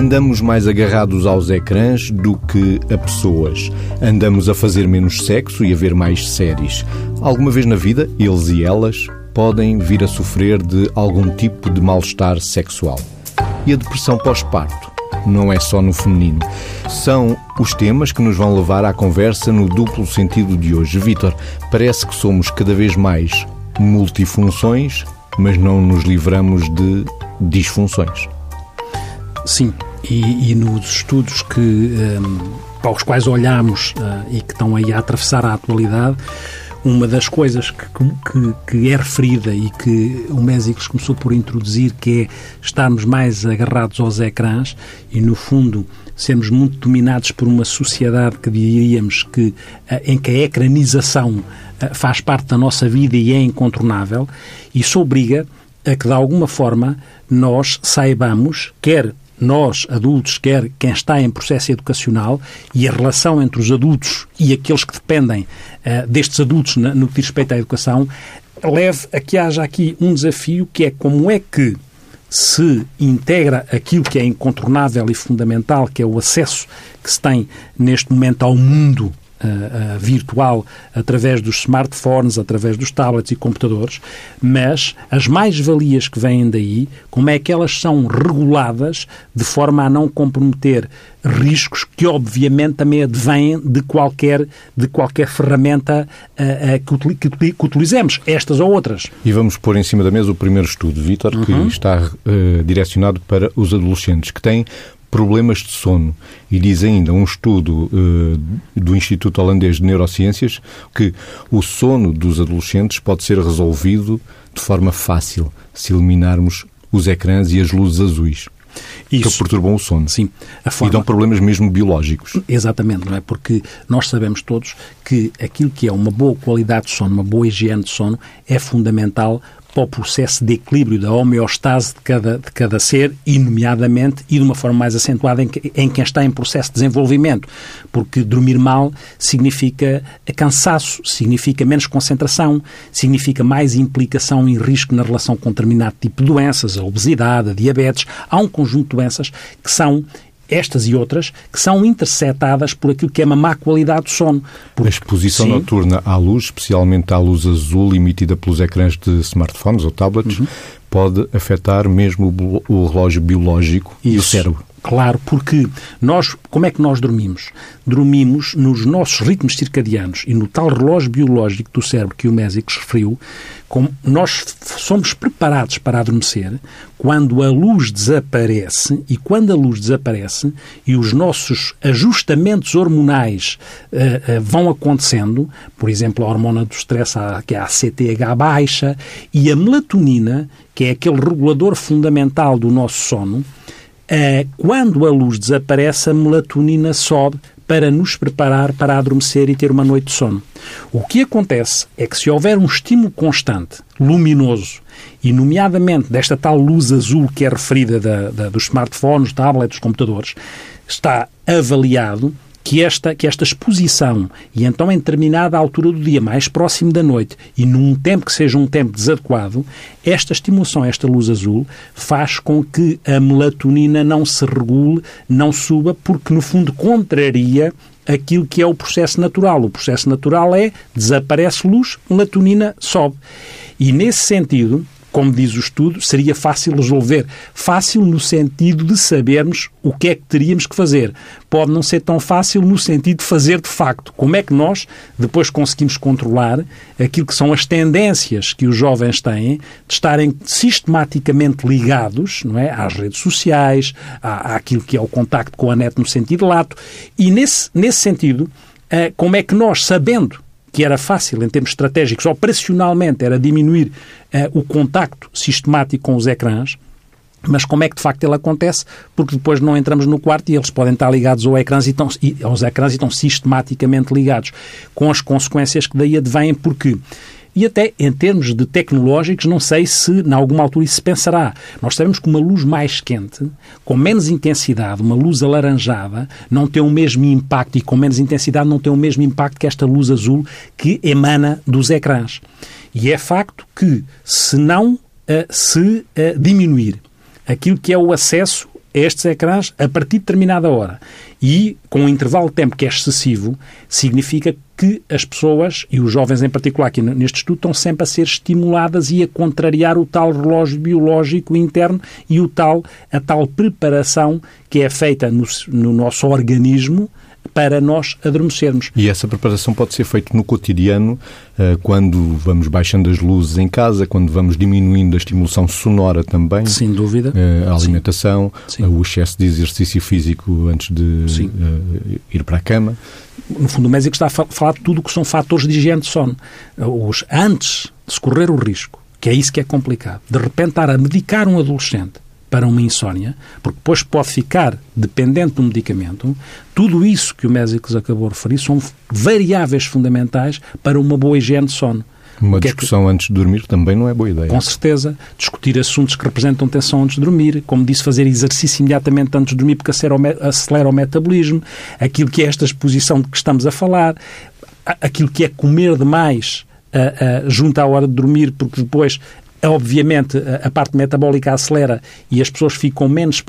Andamos mais agarrados aos ecrãs do que a pessoas. Andamos a fazer menos sexo e a ver mais séries. Alguma vez na vida, eles e elas podem vir a sofrer de algum tipo de mal-estar sexual. E a depressão pós-parto? Não é só no feminino. São os temas que nos vão levar à conversa no duplo sentido de hoje. Vitor, parece que somos cada vez mais multifunções, mas não nos livramos de disfunções. Sim, e, e nos estudos que, um, para os quais olhamos uh, e que estão aí a atravessar a atualidade, uma das coisas que, que, que, é referida e que o Mésicles começou por introduzir, que é estarmos mais agarrados aos ecrãs e, no fundo, sermos muito dominados por uma sociedade que diríamos que, eh, em que a ecranização eh, faz parte da nossa vida e é incontornável, isso obriga a que, de alguma forma, nós saibamos, quer nós, adultos, quer quem está em processo educacional, e a relação entre os adultos e aqueles que dependem uh, destes adultos na, no que diz respeito à educação, leve a que haja aqui um desafio que é como é que se integra aquilo que é incontornável e fundamental, que é o acesso que se tem neste momento ao mundo uh, virtual através dos smartphones, através dos tablets e computadores, mas as mais-valias que vêm daí, como é que elas são reguladas de forma a não comprometer riscos que obviamente também advêm de qualquer, de qualquer ferramenta uh, uh, que, que, que, utilizemos, estas ou outras. E vamos pôr em cima da mesa o primeiro estudo, Vítor, uhum. que está uh, direcionado para os adolescentes, que têm problemas de sono. E diz ainda um estudo uh, do Instituto Holandês de Neurociências que o sono dos adolescentes pode ser resolvido de forma fácil se eliminarmos os ecrãs e as luzes azuis. Isso. Que perturbam o sono. Sim. Forma... E dão problemas mesmo biológicos. Exatamente, não é? Porque nós sabemos todos que aquilo que é uma boa qualidade de sono, uma boa higiene de sono, é fundamental para o processo de equilíbrio da homeostase de cada, de cada ser, e nomeadamente e de uma forma mais acentuada em, em quem está em processo de desenvolvimento. Porque dormir mal significa cansaço, significa menos concentração, significa mais implicação e risco na relação com determinado tipo de doenças, a obesidade, a diabetes. Há um conjunto de doenças que são estas e outras, que são interceptadas por aquilo que é uma má qualidade do sono. Por... A exposição Sim. noturna à luz, especialmente à luz azul emitida pelos ecrãs de smartphones ou tablets, uhum. Pode afetar mesmo o relógio biológico Isso. e o cérebro. Claro, porque nós, como é que nós dormimos? Dormimos nos nossos ritmos circadianos e no tal relógio biológico do cérebro que o Mésicles referiu, como nós somos preparados para adormecer quando a luz desaparece e quando a luz desaparece e os nossos ajustamentos hormonais uh, uh, vão acontecendo, por exemplo, a hormona do stress, que é a CTH baixa, e a melatonina, que é aquele regulador fundamental do nosso sono, Uh, quando a luz desaparece, a melatonina sobe para nos preparar para adormecer e ter uma noite de sono. O que acontece é que se houver um estímulo constante, luminoso, e nomeadamente desta tal luz azul que é referida da, da, dos smartphones, tablets, computadores, está avaliado que esta, que esta exposição, e então em determinada altura do dia, mais próximo da noite, e num tempo que seja um tempo desadequado, esta estimulação, esta luz azul, faz com que a melatonina não se regule, não suba, porque no fundo contraria aquilo que é o processo natural. O processo natural é desaparece luz, melatonina sobe. E nesse sentido, como diz o estudo, seria fácil resolver. Fácil no sentido de sabermos o que é que teríamos que fazer. Pode não ser tão fácil no sentido de fazer de facto. Como é que nós depois conseguimos controlar aquilo que são as tendências que os jovens têm de estarem sistematicamente ligados não é, às redes sociais, à, àquilo que é o contacto com a net no sentido lato. E nesse, nesse sentido, eh, como é que nós, sabendo que era fácil, em termos estratégicos, operacionalmente, era diminuir uh, o contacto sistemático com os ecrãs, mas como é que de facto ele acontece? Porque depois não entramos no quarto e eles podem estar ligados aos ecrãs e estão, aos ecrãs e estão sistematicamente ligados, com as consequências que daí advêm, porque e até em termos de tecnológicos, não sei se, em alguma altura, isso se pensará. Nós sabemos que uma luz mais quente, com menos intensidade, uma luz alaranjada, não tem o mesmo impacto e com menos intensidade não tem o mesmo impacto que esta luz azul que emana dos ecrãs. E é facto que, se não uh, se uh, diminuir aquilo que é o acesso estes ecrãs a partir de determinada hora. E, com um intervalo de tempo que é excessivo, significa que as pessoas, e os jovens em particular aqui neste estudo, estão sempre a ser estimuladas e a contrariar o tal relógio biológico interno e o tal, a tal preparação que é feita no, no nosso organismo para nós adormecermos. E essa preparação pode ser feita no cotidiano, eh, quando vamos baixando as luzes em casa, quando vamos diminuindo a estimulação sonora também. Sem dúvida. Eh, a alimentação, Sim. o excesso de exercício físico antes de Sim. Eh, ir para a cama. No fundo, o médico está a falar de tudo o que são fatores de higiene de sono. Os, antes de se correr o risco, que é isso que é complicado, de repente estar a medicar um adolescente para uma insónia, porque depois pode ficar dependente do medicamento, tudo isso que o Mésicles acabou de referir são variáveis fundamentais para uma boa higiene de sono. Uma discussão é que... antes de dormir também não é boa ideia. Com certeza. Discutir assuntos que representam tensão antes de dormir. Como disse, fazer exercício imediatamente antes de dormir porque acelera o metabolismo. Aquilo que é esta exposição de que estamos a falar. Aquilo que é comer demais uh, uh, junto à hora de dormir porque depois obviamente a parte metabólica acelera e as pessoas ficam menos,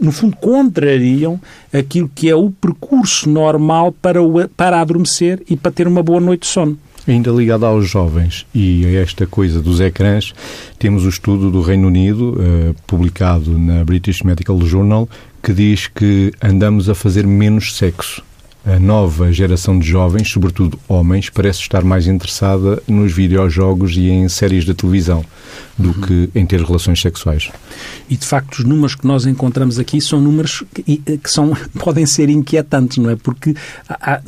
no fundo, contrariam aquilo que é o percurso normal para, o, para adormecer e para ter uma boa noite de sono. Ainda ligado aos jovens e a esta coisa dos ecrãs, temos o estudo do Reino Unido, uh, publicado na British Medical Journal, que diz que andamos a fazer menos sexo a nova geração de jovens, sobretudo homens, parece estar mais interessada nos videojogos e em séries de televisão do uhum. que em ter relações sexuais. E de facto os números que nós encontramos aqui são números que, que são, podem ser inquietantes, não é? Porque há,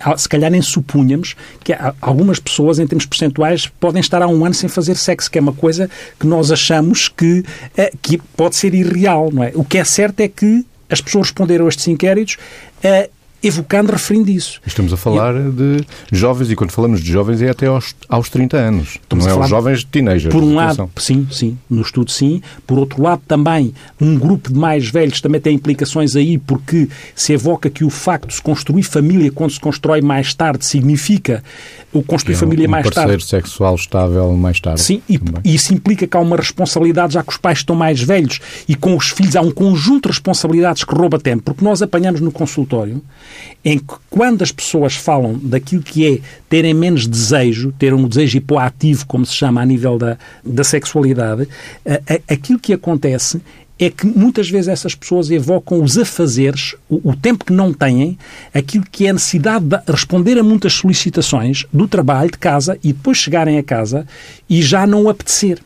há, se calhar nem supunhamos que algumas pessoas, em termos percentuais, podem estar há um ano sem fazer sexo, que é uma coisa que nós achamos que, é, que pode ser irreal, não é? O que é certo é que as pessoas responderam a estes inquéritos é, evocando, referindo isso. Estamos a falar e, de jovens, e quando falamos de jovens é até aos, aos 30 anos. Não é os jovens teenagers. Por um lado, sim, sim, no estudo sim. Por outro lado, também, um grupo de mais velhos também tem implicações aí, porque se evoca que o facto de se construir família quando se constrói mais tarde significa o construir é família um mais tarde. parceiro sexual estável mais tarde. Sim, e, e, isso implica que há uma responsabilidade, já que os pais estão mais velhos e com os filhos há um conjunto de responsabilidades que rouba tempo, porque nós apanhamos no consultório em que quando as pessoas falam daquilo que é terem menos desejo, ter um desejo hipoativo, como se chama a nível da, da sexualidade, a, a, aquilo que acontece é que muitas vezes essas pessoas evocam os afazeres, o, o, tempo que não têm, aquilo que é a necessidade de responder a muitas solicitações do trabalho, de casa, e depois chegarem a casa e já não apetecer.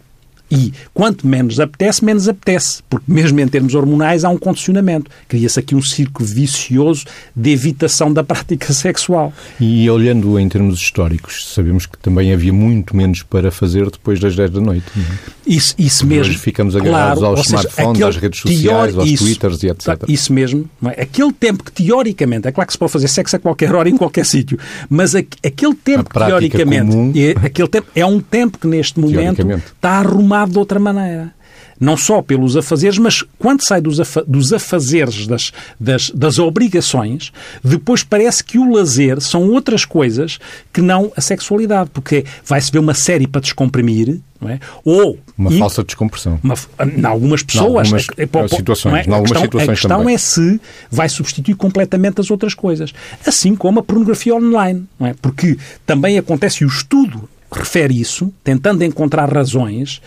E quanto menos apetece, menos apetece, porque mesmo em termos hormonais há um condicionamento. Cria-se aqui um círculo vicioso de evitação da prática sexual. E olhando em termos históricos, sabemos que também havia muito menos para fazer depois das 10 da noite. Não é? Isso, isso mesmo. Hoje ficamos agarrados claro, aos smartphones, às redes sociais, teori... aos isso, twitters e etc. Isso mesmo. É? Aquele tempo que teoricamente, é claro que se pode fazer sexo a qualquer hora, em qualquer sítio, mas aquele tempo que teoricamente, comum, é, aquele tempo, é um tempo que neste momento está arrumado de outra maneira não só pelos afazeres, mas quando sai dos, afa dos afazeres, das, das, das, obrigações, depois parece que o lazer são outras coisas que não a sexualidade, porque vai-se ver uma série para descomprimir, não é? Ou... Uma e, falsa descompressão. Uma, em algumas pessoas... Em algumas é, é, situações. É? Em algumas a questão, situações a questão também. é se vai substituir completamente as outras coisas. Assim como a pornografia online, não é? Porque também acontece, e o estudo refere isso, tentando encontrar razões,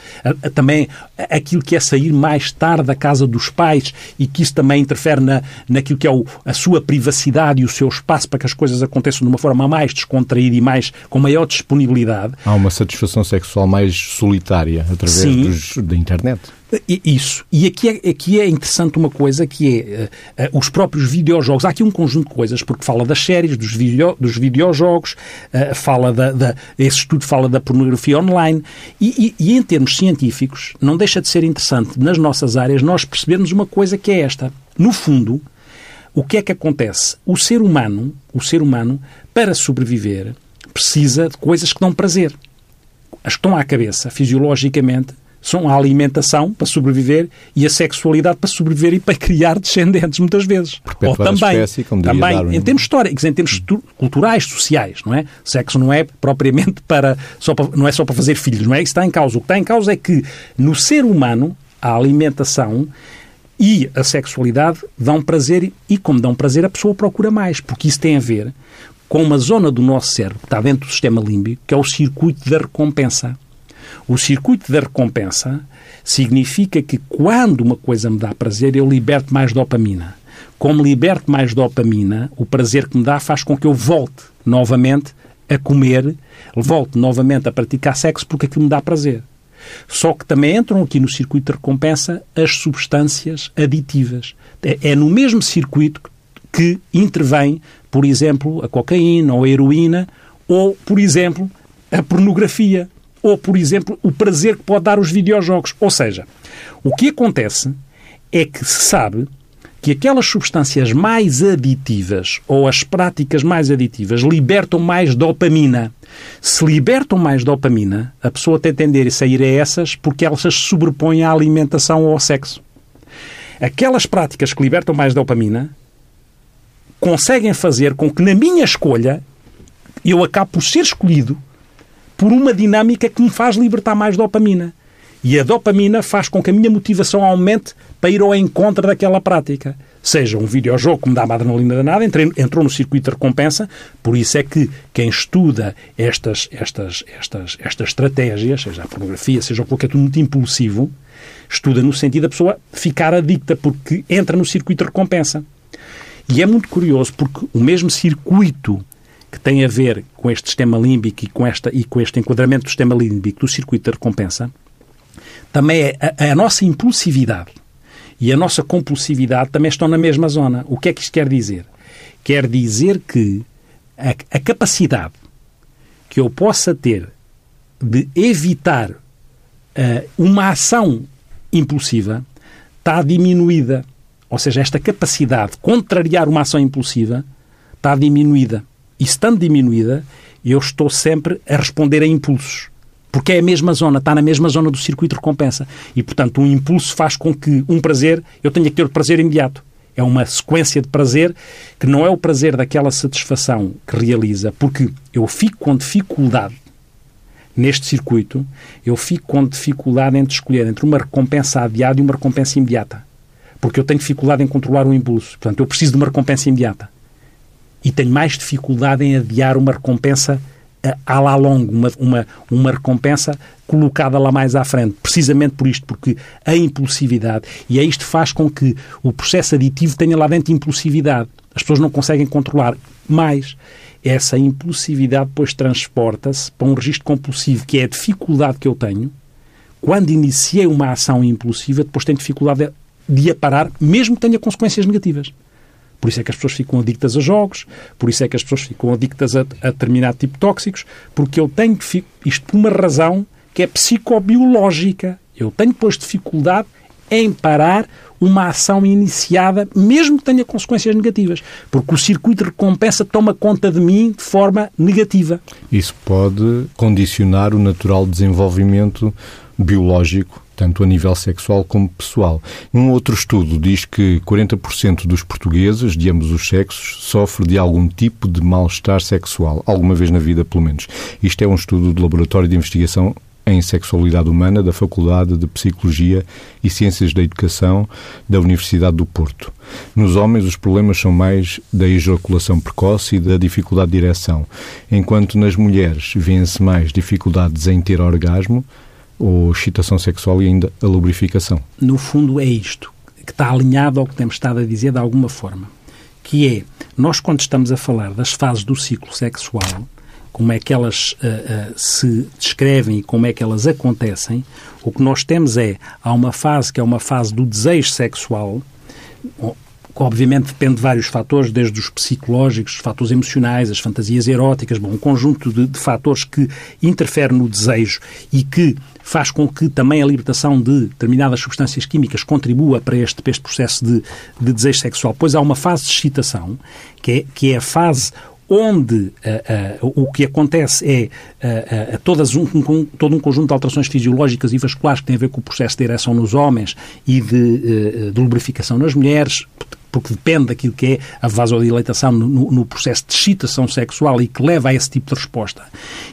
também aquilo que é sair mais tarde da casa dos pais e que isso também interfere na, naquilo que é o, a sua privacidade e o seu espaço para que as coisas aconteçam de uma forma mais descontraída e mais com maior disponibilidade. Há uma satisfação sexual mais solitária através dos, da internet. Isso. E aqui é, aqui é interessante uma coisa que é uh, os próprios videojogos. Há aqui um conjunto de coisas, porque fala das séries, dos, video, dos videojogos, uh, fala da, da, esse estudo fala da pornografia online. E, e, e, em termos científicos, não deixa de ser interessante nas nossas áreas nós percebermos uma coisa que é esta. No fundo, o que é que acontece? O ser humano, o ser humano, para sobreviver, precisa de coisas que dão prazer. As que estão à cabeça, fisiologicamente, são a alimentação para sobreviver e a sexualidade para sobreviver e para criar descendentes, muitas vezes. Ou também, espécie, também em termos históricos, em termos culturais, sociais, não é? Sexo não é propriamente para, só para, não é só para fazer filhos, não é isso está em causa. O que está em causa é que no ser humano a alimentação e a sexualidade dão prazer e, como dão prazer, a pessoa procura mais, porque isso tem a ver com uma zona do nosso cérebro que está dentro do sistema límbico, que é o circuito da recompensa. O circuito da recompensa significa que quando uma coisa me dá prazer, eu liberto mais dopamina. Como liberto mais dopamina, o prazer que me dá faz com que eu volte novamente a comer, volte novamente a praticar sexo porque aquilo me dá prazer. Só que também entram aqui no circuito de recompensa as substâncias aditivas. É, é no mesmo circuito que intervém, por exemplo, a cocaína ou a heroína, ou, por exemplo, a pornografia, ou, por exemplo, o prazer que pode dar os videojogos. Ou seja, o que acontece é que se sabe que aquelas substâncias mais aditivas ou as práticas mais aditivas libertam mais dopamina. Se libertam mais dopamina, a pessoa tem a tender a sair a essas porque elas se sobrepõem à alimentação ou ao sexo. Aquelas práticas que libertam mais dopamina conseguem fazer com que, na minha escolha, eu acabe por ser escolhido por uma dinâmica que me faz libertar mais dopamina. E a dopamina faz com que a minha motivação aumente para ir ao encontro daquela prática. Seja um videojogo que me dá uma adrenalina danada, entrou no circuito de recompensa, por isso é que quem estuda estas, estas, estas, estas estratégias, seja a pornografia, seja que é tudo muito impulsivo, estuda no sentido da pessoa ficar adicta, porque entra no circuito de recompensa. E é muito curioso, porque o mesmo circuito que tem a ver com este sistema límbico e com, esta, e com este enquadramento do sistema límbico do circuito de recompensa, também é a, a nossa impulsividade e a nossa compulsividade também estão na mesma zona. O que é que isto quer dizer? Quer dizer que a, a capacidade que eu possa ter de evitar uh, uma ação impulsiva está diminuída. Ou seja, esta capacidade de contrariar uma ação impulsiva está diminuída. E estando diminuída, eu estou sempre a responder a impulsos. Porque é a mesma zona, está na mesma zona do circuito de recompensa. E, portanto, um impulso faz com que um prazer, eu tenha que ter o prazer imediato. É uma sequência de prazer que não é o prazer daquela satisfação que realiza, porque eu fico com dificuldade neste circuito, eu fico com dificuldade em escolher entre uma recompensa adiada e uma recompensa imediata. Porque eu tenho dificuldade em controlar o impulso. Portanto, eu preciso de uma recompensa imediata. E tenho mais dificuldade em adiar uma recompensa à lá longo, uma, uma, uma recompensa colocada lá mais à frente, precisamente por isto, porque a impulsividade, e é isto faz com que o processo aditivo tenha lá dentro impulsividade. As pessoas não conseguem controlar mais. Essa impulsividade depois transporta-se para um registro compulsivo, que é a dificuldade que eu tenho. Quando iniciei uma ação impulsiva, depois tenho dificuldade de a parar, mesmo que tenha consequências negativas. Por isso é que as pessoas ficam adictas a jogos, por isso é que as pessoas ficam adictas a, a determinado tipo de tóxicos, porque eu tenho que. Isto por uma razão que é psicobiológica. Eu tenho depois dificuldade em parar uma ação iniciada, mesmo que tenha consequências negativas, porque o circuito de recompensa toma conta de mim de forma negativa. Isso pode condicionar o natural desenvolvimento biológico tanto a nível sexual como pessoal. Um outro estudo diz que 40% dos portugueses, de ambos os sexos, sofrem de algum tipo de mal-estar sexual, alguma vez na vida, pelo menos. Isto é um estudo do Laboratório de Investigação em Sexualidade Humana da Faculdade de Psicologia e Ciências da Educação da Universidade do Porto. Nos homens, os problemas são mais da ejaculação precoce e da dificuldade de ereção, enquanto nas mulheres vêem-se mais dificuldades em ter orgasmo, ou excitação sexual e ainda a lubrificação. No fundo é isto, que está alinhado ao que temos estado a dizer de alguma forma, que é, nós quando estamos a falar das fases do ciclo sexual, como é que elas uh, uh, se descrevem e como é que elas acontecem, o que nós temos é, há uma fase que é uma fase do desejo sexual, obviamente depende de vários fatores, desde os psicológicos, os fatores emocionais, as fantasias eróticas, bom, um conjunto de, de fatores que interferem no desejo e que faz com que também a libertação de determinadas substâncias químicas contribua para este, para este processo de, de desejo sexual. Pois há uma fase de excitação, que é, que é a fase onde uh, uh, o que acontece é uh, todas um, um, todo um conjunto de alterações fisiológicas e vasculares que têm a ver com o processo de ereção nos homens e de, de lubrificação nas mulheres, porque depende daquilo que é a vasodilatação no, no, processo de excitação sexual e que leva a esse tipo de resposta.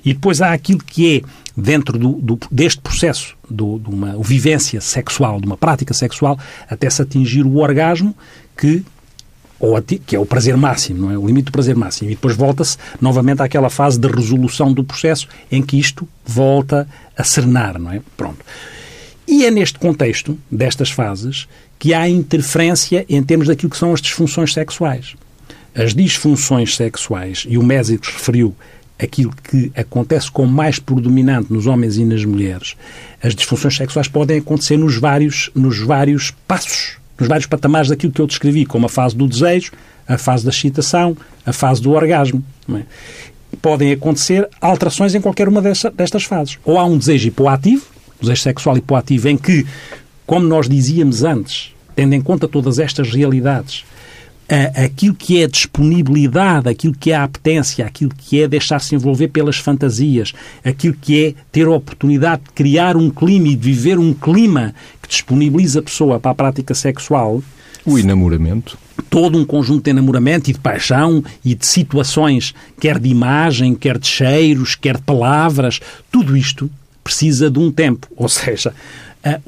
E depois há aquilo que é dentro do, do, deste processo do, de uma vivência sexual, de uma prática sexual, até se atingir o orgasmo que ou que é o prazer máximo, não é? O limite do prazer máximo. E depois volta-se novamente àquela fase de resolução do processo em que isto volta a serenar, não é? Pronto. E é neste contexto, destas fases, que há interferência em termos daquilo que são as disfunções sexuais. As disfunções sexuais, e o Mésicos referiu aquilo que acontece com mais predominante nos homens e nas mulheres, as disfunções sexuais podem acontecer nos vários, nos vários passos, nos vários patamares daquilo que eu descrevi, como a fase do desejo, a fase da excitação, a fase do orgasmo. É? Podem acontecer alterações em qualquer uma destas fases. Ou há um desejo hipoativo, desejo sexual hipoativo, em que, como nós dizíamos antes, tendo em conta todas estas realidades, aquilo que é disponibilidade, aquilo que é a apetência, aquilo que é deixar-se envolver pelas fantasias, aquilo que é ter a oportunidade de criar um clima e de viver um clima que disponibiliza a pessoa para a prática sexual. O enamoramento. Todo um conjunto de enamoramento e de paixão e de situações, quer de imagem, quer de cheiros, quer de palavras, tudo isto precisa de um tempo. Ou seja,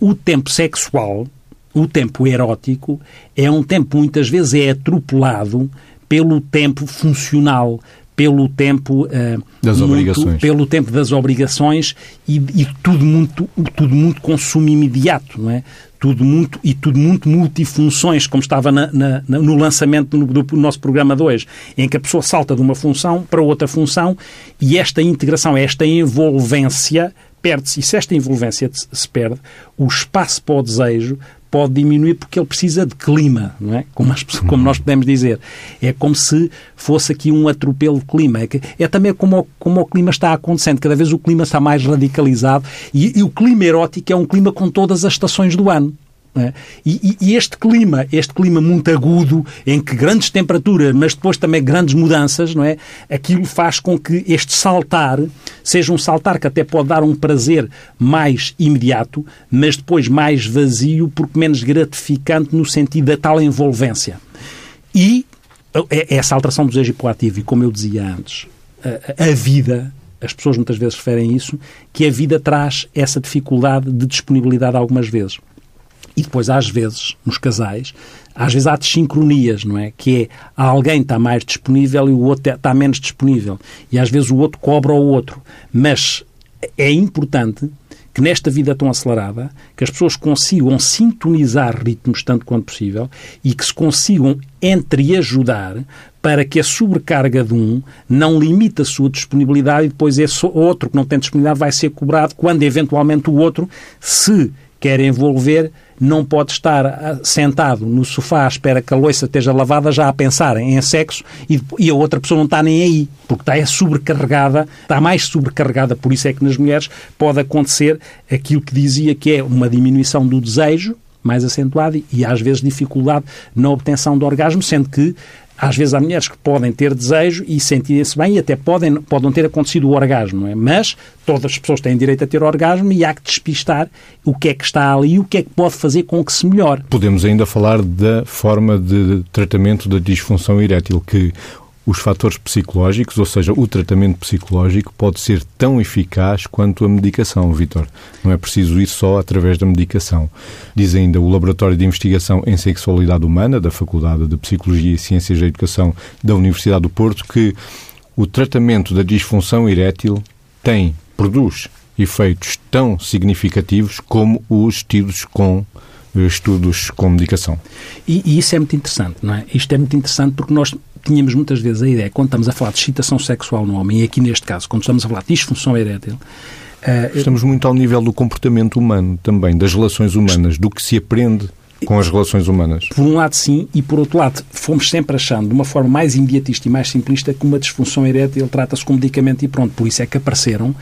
o tempo sexual o tempo erótico é um tempo muitas vezes é atropelado pelo tempo funcional, pelo tempo uh, das muito, obrigações, pelo tempo das obrigações e, e, tudo muito tudo muito consumo imediato, não é? Tudo muito e tudo muito multifunções, como estava na, na, no lançamento do, do, nosso programa de hoje, em que a pessoa salta de uma função para outra função e esta integração, esta envolvência perde-se. E se esta envolvência se perde, o espaço para o desejo pode diminuir porque ele precisa de clima, não é? Como, as, como nós podemos dizer. É como se fosse aqui um atropelo de clima. É, é também como, como o clima está acontecendo. Cada vez o clima está mais radicalizado e, e o clima erótico é um clima com todas as estações do ano. É? E, e, este clima, este clima muito agudo, em que grandes temperaturas, mas depois também grandes mudanças, não é? Aquilo faz com que este saltar seja um saltar que até pode dar um prazer mais imediato, mas depois mais vazio, porque menos gratificante no sentido da tal envolvência. E é, essa alteração do desejo hipoativo, e como eu dizia antes, a, a vida, as pessoas muitas vezes referem isso, que a vida traz essa dificuldade de disponibilidade algumas vezes. E depois, às vezes, nos casais, às vezes há desincronias, não é? Que é alguém está mais disponível e o outro está menos disponível. E às vezes o outro cobra ao outro. Mas é importante que nesta vida tão acelerada, que as pessoas consigam sintonizar ritmos tanto quanto possível e que se consigam entreajudar para que a sobrecarga de um não limite a sua disponibilidade e depois esse outro que não tem disponibilidade vai ser cobrado quando eventualmente o outro se quer envolver não pode estar ah, sentado no sofá à espera que a louça esteja lavada já a pensar em sexo e, e a outra pessoa não está nem aí, porque está é sobrecarregada, está mais sobrecarregada, por isso é que nas mulheres pode acontecer aquilo que dizia que é uma diminuição do desejo, mais acentuado e às vezes dificuldade na obtenção do orgasmo, sendo que às vezes há mulheres que podem ter desejo e sentirem-se bem e até podem, podem ter acontecido o orgasmo, não é? Mas todas as pessoas têm direito a ter orgasmo e há que despistar o que é que está ali e o que é que pode fazer com que se melhore. Podemos ainda falar da forma de tratamento da disfunção erétil, que os fatores psicológicos, ou seja, o tratamento psicológico, pode ser tão eficaz quanto a medicação, Vitor. Não é preciso ir só através da medicação. Diz ainda o Laboratório de Investigação em Sexualidade Humana, da Faculdade de Psicologia e Ciências da Educação da Universidade do Porto, que o tratamento da disfunção erétil tem, produz efeitos tão significativos como os tidos com eh, estudos com medicação. E, e, isso é muito interessante, não é? Isto é muito interessante porque nós tínhamos muitas vezes a ideia, quando estamos a falar de excitação sexual no homem, e aqui neste caso, quando estamos a falar de disfunção erétil, uh, Estamos muito ao nível do comportamento humano também, das relações humanas, do que se aprende com as relações humanas. Por um lado, sim, e por outro lado, fomos sempre achando, de uma forma mais imediatista e mais simplista, que uma disfunção erétil trata-se com medicamento e pronto. Por isso é que apareceram,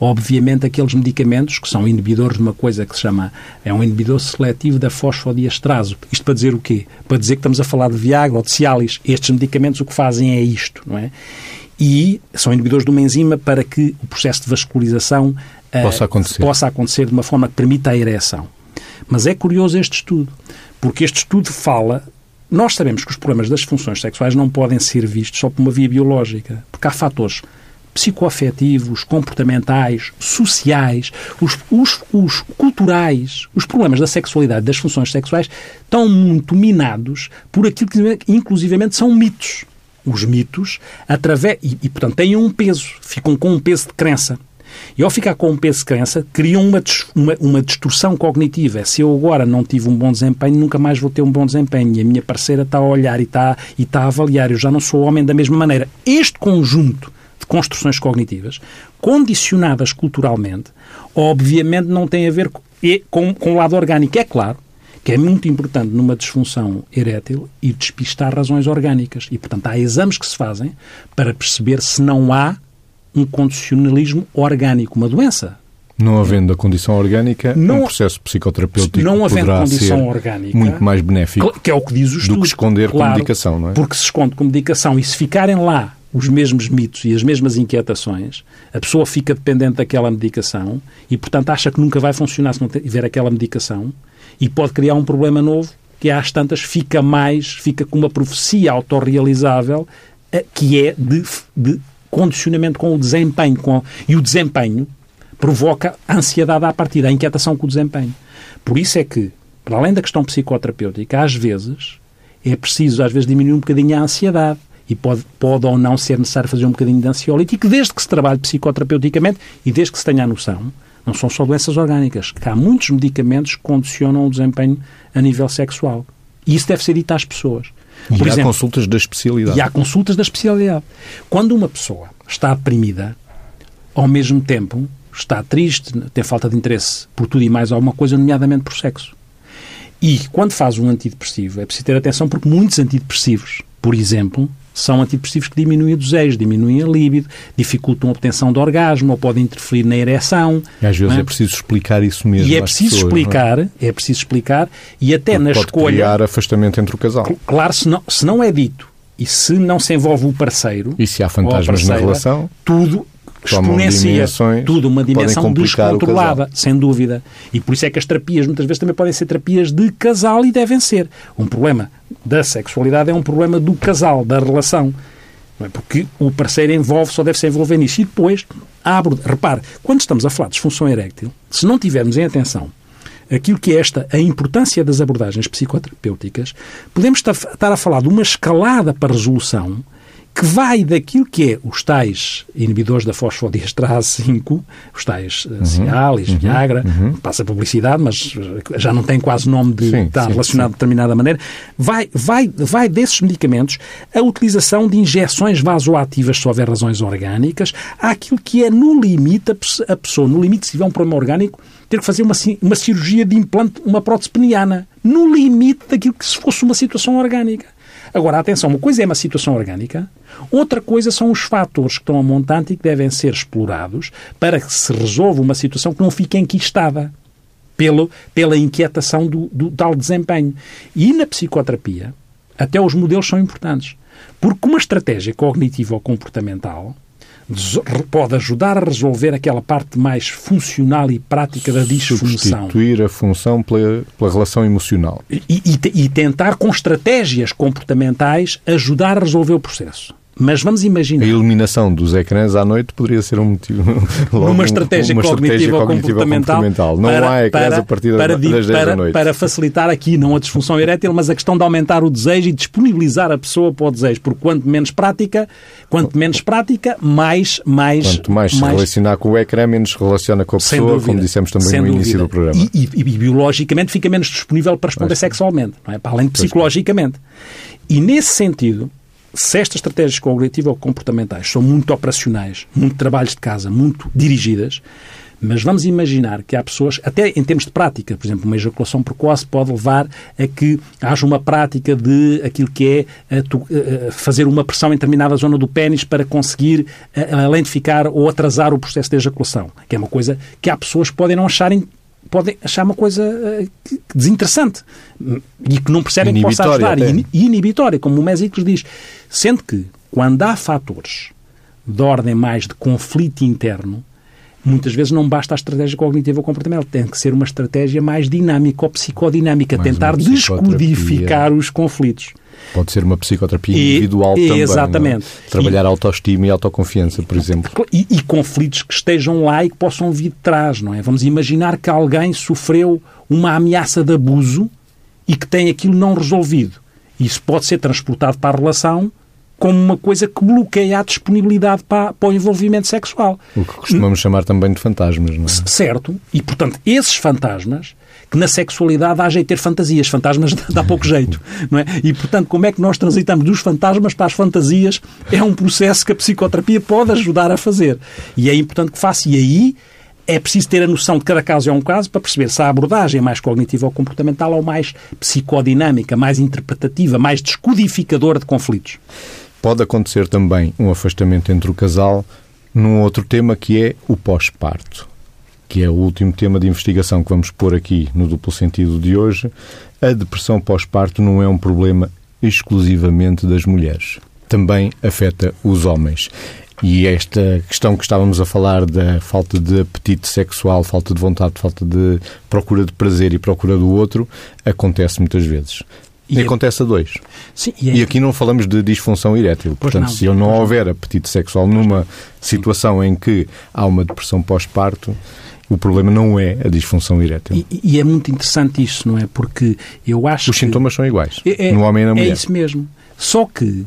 obviamente, aqueles medicamentos que são inibidores de uma coisa que se chama, é um inibidor seletivo da fosfodiesterase. Isto para dizer o quê? Para dizer que estamos a falar de Viagra ou de Cialis. Estes medicamentos o que fazem é isto, não é? E são inibidores de uma enzima para que o processo de vascularização possa acontecer. possa acontecer de uma forma que permita a ereção. Mas é curioso este estudo, porque este estudo fala. Nós sabemos que os problemas das funções sexuais não podem ser vistos só por uma via biológica, porque há fatores psicoafetivos, comportamentais, sociais, os, os, os culturais, os problemas da sexualidade, das funções sexuais, estão muito minados por aquilo que, inclusivamente, são mitos. Os mitos, através, e, e portanto, têm um peso, ficam com um peso de crença. E ao ficar com um peso crença, criam uma, uma, uma distorção cognitiva. Se eu agora não tive um bom desempenho, nunca mais vou ter um bom desempenho. E a minha parceira está a olhar e está, e está a avaliar. Eu já não sou homem da mesma maneira. Este conjunto de construções cognitivas, condicionadas culturalmente, obviamente não tem a ver com, com, com o lado orgânico. É claro que é muito importante numa disfunção erétil e despistar razões orgânicas. E, portanto, há exames que se fazem para perceber se não há um condicionalismo orgânico, uma doença. Não havendo a condição orgânica, não, um processo psicoterapêutico não havendo poderá condição ser orgânica, muito mais benéfico que é o que diz o estudo, do que esconder claro, com medicação, não é? Porque se esconde com medicação e se ficarem lá os mesmos mitos e as mesmas inquietações, a pessoa fica dependente daquela medicação e, portanto, acha que nunca vai funcionar se não tiver aquela medicação e pode criar um problema novo que, às tantas, fica mais, fica com uma profecia autorrealizável eh, que é de, de condicionamento com o desempenho. Com, e o desempenho provoca ansiedade à partida, a inquietação com o desempenho. Por isso é que, para além da questão psicoterapêutica, às vezes é preciso, às vezes, diminuir um bocadinho a ansiedade. E pode, pode ou não ser necessário fazer um bocadinho de ansiolítico, desde que se trabalhe psicoterapeuticamente e desde que se tenha a noção, não são só doenças orgânicas, que há muitos medicamentos que condicionam o desempenho a nível sexual. E isso deve ser dito às pessoas. E Por há exemplo, consultas da especialidade. E há consultas da especialidade. Quando uma pessoa está deprimida, ao mesmo tempo está triste, tem falta de interesse por tudo e mais alguma coisa, nomeadamente por sexo. E quando faz um antidepressivo, é preciso ter atenção porque muitos antidepressivos, por exemplo, são antidepressivos que diminuem o desejo, diminuem a libido, dificultam a obtenção de orgasmo ou podem interferir na ereção. E às vezes é? é? preciso explicar isso mesmo. E é preciso pessoas, explicar, é? é? preciso explicar, e até Porque na pode escolha. criar afastamento entre o casal. Claro, se não, se não é dito e se não se envolve o parceiro. E se há fantasmas na relação? Tudo exponencia tudo uma dimensão descontrolada, sem dúvida. E por isso é que as terapias muitas vezes também podem ser terapias de casal e devem ser. Um problema da sexualidade é um problema do casal, da relação. É? Porque o parceiro envolve, só deve se envolver nisso. E depois, abre. Repare, quando estamos a falar de disfunção eréctil, se não tivermos em atenção aquilo que é esta, a importância das abordagens psicoterapêuticas, podemos estar a falar de uma escalada para resolução que vai daquilo que é os tais inibidores da fosfodiesterase 5, os tais uh, Cialis, uhum, Viagra, uhum. passa publicidade, mas eh, já não tem quase nome de sim, estar sim, relacionado sim. de determinada maneira, vai, vai, vai desses medicamentos a utilização de injeções vasoativas se houver razões orgânicas, àquilo que é no limite, a pessoa, no limite, se tiver um problema orgânico, ter que fazer uma, uma cirurgia de implante, uma prótese peniana, no limite daquilo que se fosse uma situação orgânica. Agora, atenção, uma coisa é uma situação orgânica, outra coisa são os fatores que estão a montante e que devem ser explorados para que se resolva uma situação que não fique enquistada pelo, pela inquietação do, do tal desempenho. E na psicoterapia, até os modelos são importantes. Porque uma estratégia cognitiva ou comportamental pode ajudar a resolver aquela parte mais funcional e prática da disfunção. Substituir a função pela, pela relação emocional. E, e, e tentar, com estratégias comportamentais, ajudar a resolver o processo. Mas vamos imaginar. A eliminação dos ecrãs à noite poderia ser um motivo. Logo, uma estratégia, uma cognitiva, ou comportamental. comportamental. Não para, há ecrãs para, a partir para, das 10 para, da noite. Para facilitar aqui, não a disfunção erétil, mas a questão de aumentar o desejo e disponibilizar a pessoa para o desejo. Porque quanto menos prática, quanto menos prática, mais. mais quanto mais, mais se relacionar com o ecrã, menos se relaciona com a pessoa, dúvida, como dissemos também no dúvida. início do programa. E, e, e, biologicamente fica menos disponível para responder mas, sexualmente, não é? para além de psicologicamente. E nesse sentido se estas estratégias cognitivo-comportamentais são muito operacionais, muito trabalhos de casa, muito dirigidas, mas vamos imaginar que há pessoas, até em termos de prática, por exemplo, uma ejaculação precoce pode levar a que haja uma prática de aquilo que é a, a fazer uma pressão em determinada zona do pênis para conseguir a, ou atrasar o processo de ejaculação, que é uma coisa que há pessoas que podem não acharem podem achar uma coisa uh, desinteressante e que não percebem que possa ajudar. E inibitória, como o Mésicles diz. Sendo que, quando há fatores de ordem mais de conflito interno, muitas vezes não basta a estratégia cognitiva ou comportamental, tem que ser uma estratégia mais dinâmica ou psicodinâmica, mais tentar descodificar os conflitos. Pode ser uma psicoterapia individual e, também. É? Exatamente. É? Trabalhar e, autoestima e autoconfiança, por exemplo. E, e, conflitos que estejam lá e que possam vir de trás, não é? Vamos imaginar que alguém sofreu uma ameaça de abuso e que tem aquilo não resolvido. Isso pode ser transportado para a relação como uma coisa que bloqueia a disponibilidade para, para, o envolvimento sexual. O que costumamos chamar também de fantasmas, não é? Certo. E, portanto, esses fantasmas, que na sexualidade há jeito de ter fantasias. Fantasmas dá pouco jeito, não é? E, portanto, como é que nós transitamos dos fantasmas para as fantasias é um processo que a psicoterapia pode ajudar a fazer. E é importante que faça. E aí é preciso ter a noção de cada caso é um caso para perceber se a abordagem é mais cognitiva ou comportamental ou mais psicodinâmica, mais interpretativa, mais descodificadora de conflitos. Pode acontecer também um afastamento entre o casal num outro tema que é o pós-parto, que é o último tema de investigação que vamos pôr aqui no duplo sentido de hoje. A depressão pós-parto não é um problema exclusivamente das mulheres. Também afeta os homens. E esta questão que estávamos a falar da falta de apetite sexual, falta de vontade, falta de procura de prazer e procura do outro, acontece muitas vezes. E, e é- acontece a dois. Sim, e, é... e, aqui não falamos de disfunção erétil. Pois Portanto, não, se eu não houver apetite sexual numa situação em que há uma depressão pós-parto, o problema não é a disfunção erétil. E, e, é muito interessante isso, não é? Porque eu acho Os que... sintomas são iguais, é, é, no homem e na mulher. É isso mesmo. Só que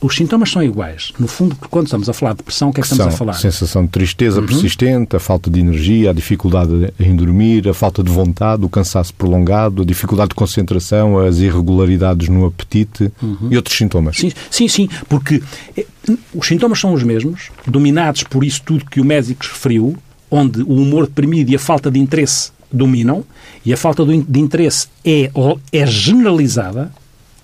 os sintomas são iguais. No fundo, quando estamos a falar de depressão, o que é que, que estamos a falar? A sensação de tristeza uhum. persistente, a falta de energia, a dificuldade em dormir, a falta de vontade, o cansaço prolongado, a dificuldade de concentração, as irregularidades no apetite uhum. e outros sintomas. Sim, sim, sim, porque eh, os sintomas são os mesmos, dominados por isso tudo que o médico referiu, onde o humor deprimido e a falta de interesse dominam, e a falta de interesse é, é generalizada,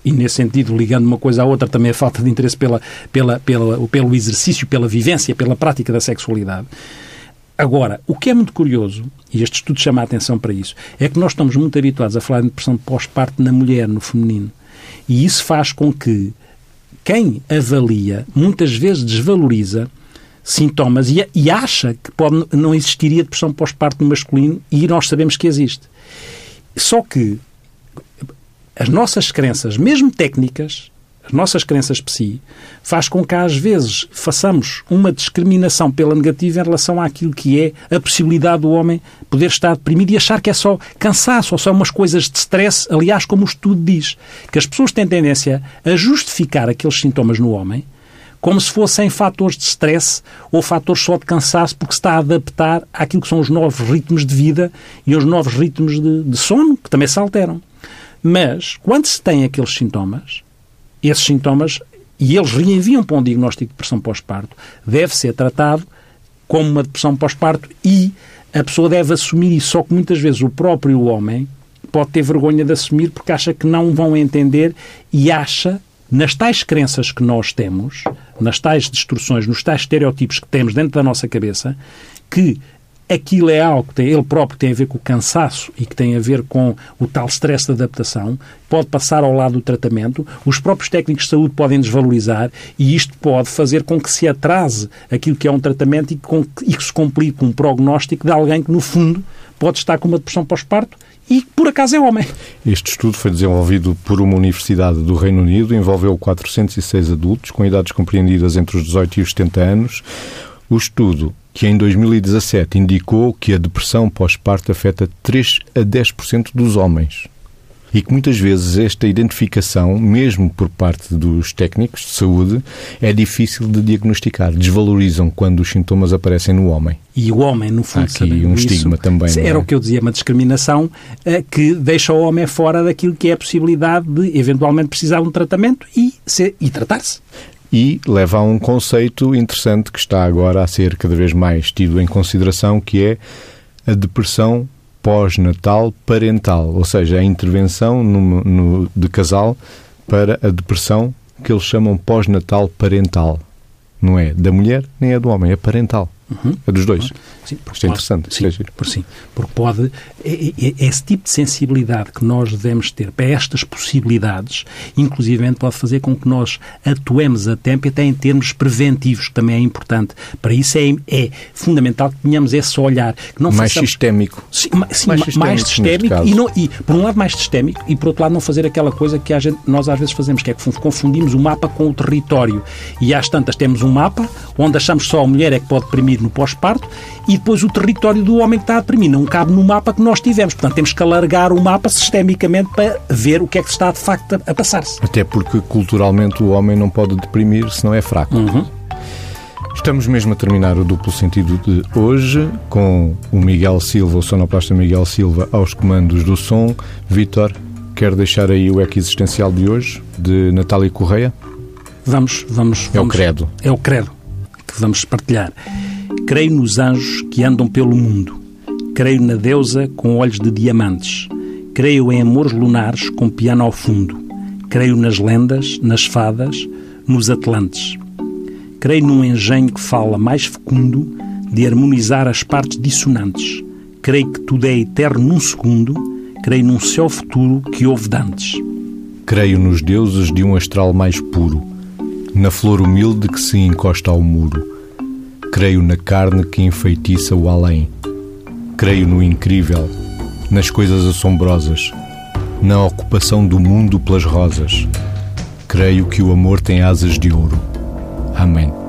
e nesse sentido, ligando uma coisa à outra, também a falta de interesse pela, pela, pela, pelo exercício, pela vivência, pela prática da sexualidade. Agora, o que é muito curioso, e este estudo chama a atenção para isso, é que nós estamos muito habituados a falar de depressão pós-parto na mulher, no feminino. E isso faz com que quem avalia muitas vezes desvaloriza sintomas e, e acha que pode, não existiria depressão pós-parto no masculino e nós sabemos que existe. Só que as nossas crenças, mesmo técnicas, as nossas crenças psi, faz com que às vezes façamos uma discriminação pela negativa em relação àquilo que é a possibilidade do homem poder estar deprimido e achar que é só cansaço ou só umas coisas de stress, aliás, como o estudo diz, que as pessoas têm tendência a justificar aqueles sintomas no homem como se fossem fatores de stress ou fatores só de cansaço, porque se está a adaptar àquilo que são os novos ritmos de vida e os novos ritmos de, de sono, que também se alteram. Mas, quando se tem aqueles sintomas, esses sintomas, e eles reenviam para um diagnóstico de depressão pós-parto, deve ser tratado como uma depressão pós-parto e a pessoa deve assumir isso. Só que muitas vezes o próprio homem pode ter vergonha de assumir porque acha que não vão entender e acha, nas tais crenças que nós temos, nas tais destruções, nos tais estereótipos que temos dentro da nossa cabeça, que aquilo é algo que tem, ele próprio tem a ver com o cansaço e que tem a ver com o tal stress de adaptação, pode passar ao lado do tratamento, os próprios técnicos de saúde podem desvalorizar e isto pode fazer com que se atrase aquilo que é um tratamento e, com, e que se complique um prognóstico de alguém que, no fundo, pode estar com uma depressão pós-parto e por acaso é homem. Este estudo foi desenvolvido por uma universidade do Reino Unido, envolveu 406 adultos com idades compreendidas entre os 18 e os 70 anos. O estudo que em 2017 indicou que a depressão pós-parto afeta 3 a 10% dos homens. E que muitas vezes esta identificação, mesmo por parte dos técnicos de saúde, é difícil de diagnosticar. Desvalorizam quando os sintomas aparecem no homem. E o homem, no fundo, Há aqui um estigma isso, também. Era é? o que eu dizia, uma discriminação uh, que deixa o homem fora daquilo que é a possibilidade de eventualmente precisar de um tratamento e, e tratar-se e leva a um conceito interessante que está agora a ser cada vez mais tido em consideração, que é a depressão pós-natal parental, ou seja, a intervenção no, no, de casal para a depressão que eles chamam pós-natal parental. Não é da mulher nem é do homem, é parental. Uhum. A dos dois. Sim, Isto é interessante. Sim, é por sim, porque pode. É, é, é esse tipo de sensibilidade que nós devemos ter para estas possibilidades, inclusive pode fazer com que nós atuemos a tempo e até em termos preventivos, que também é importante. Para isso é, é fundamental que tenhamos esse olhar. Que não mais façamos, sistémico. Sim, sim mais, sistémico, mais sistémico e, não, e, por um lado, mais sistémico e, por outro lado, não fazer aquela coisa que a gente, nós às vezes fazemos, que é que confundimos o mapa com o território. E às tantas temos um mapa onde achamos só a mulher é que pode deprimir no pós-parto e depois o território do homem que está a deprimir não cabe no mapa que nós tivemos. Portanto, temos que alargar o mapa sistemicamente para ver o que é que está de facto a, passar-se. Até porque culturalmente o homem não pode deprimir se não é fraco. Uhum. Estamos mesmo a terminar o duplo sentido de hoje com o Miguel Silva, o sonoplasta Miguel Silva, aos comandos do som. Vítor, quer deixar aí o eco existencial de hoje, de Natália Correia? Vamos, vamos. É o credo. É o credo que vamos partilhar. Creio nos anjos que andam pelo mundo. Creio na deusa com olhos de diamantes. Creio em amores lunares com piano ao fundo. Creio nas lendas, nas fadas, nos atlantes. Creio num engenho que fala mais fecundo de harmonizar as partes dissonantes. Creio que tudo é eterno num segundo. Creio num céu futuro que houve dantes. Creio nos deuses de um astral mais puro, na flor humilde que se encosta ao muro. Creio na carne que enfeitiça o além. Creio no incrível, nas coisas assombrosas, na ocupação do mundo pelas rosas. Creio que o amor tem asas de ouro. Amém.